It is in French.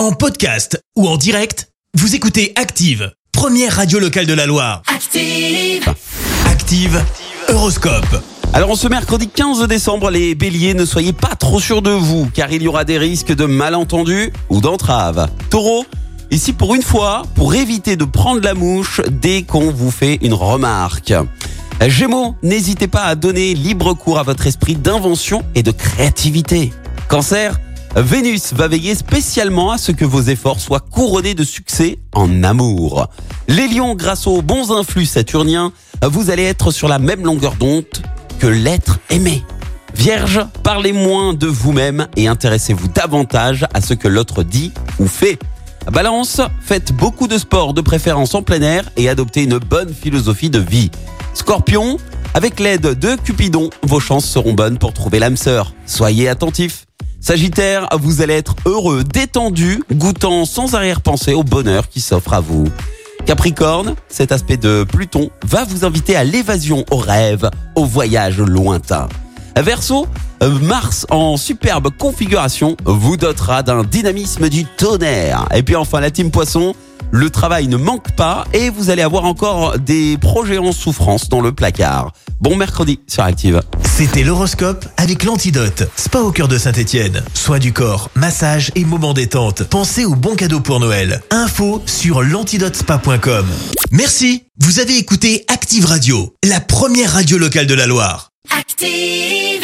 En podcast ou en direct, vous écoutez Active, première radio locale de la Loire. Active. Active, Horoscope. Alors en ce mercredi 15 décembre, les béliers, ne soyez pas trop sûrs de vous, car il y aura des risques de malentendus ou d'entraves. Taureau, ici pour une fois, pour éviter de prendre la mouche dès qu'on vous fait une remarque. Gémeaux, n'hésitez pas à donner libre cours à votre esprit d'invention et de créativité. Cancer, Vénus va veiller spécialement à ce que vos efforts soient couronnés de succès en amour. Les lions, grâce aux bons influx saturniens, vous allez être sur la même longueur d'onde que l'être aimé. Vierge, parlez moins de vous-même et intéressez-vous davantage à ce que l'autre dit ou fait. Balance, faites beaucoup de sport de préférence en plein air et adoptez une bonne philosophie de vie. Scorpion, avec l'aide de Cupidon, vos chances seront bonnes pour trouver l'âme sœur. Soyez attentifs. Sagittaire, vous allez être heureux, détendu, goûtant sans arrière-pensée au bonheur qui s'offre à vous. Capricorne, cet aspect de Pluton va vous inviter à l'évasion, au rêve, au voyage lointain. Verseau, Mars en superbe configuration vous dotera d'un dynamisme du tonnerre. Et puis enfin la team Poisson, le travail ne manque pas et vous allez avoir encore des projets en souffrance dans le placard. Bon mercredi sur Active. C'était l'horoscope avec l'antidote. Spa au cœur de Saint-Étienne. Soins du corps, massage et moments détente. Pensez aux bons cadeaux pour Noël. Info sur l'antidotespa.com. Merci. Vous avez écouté Active Radio, la première radio locale de la Loire. Active.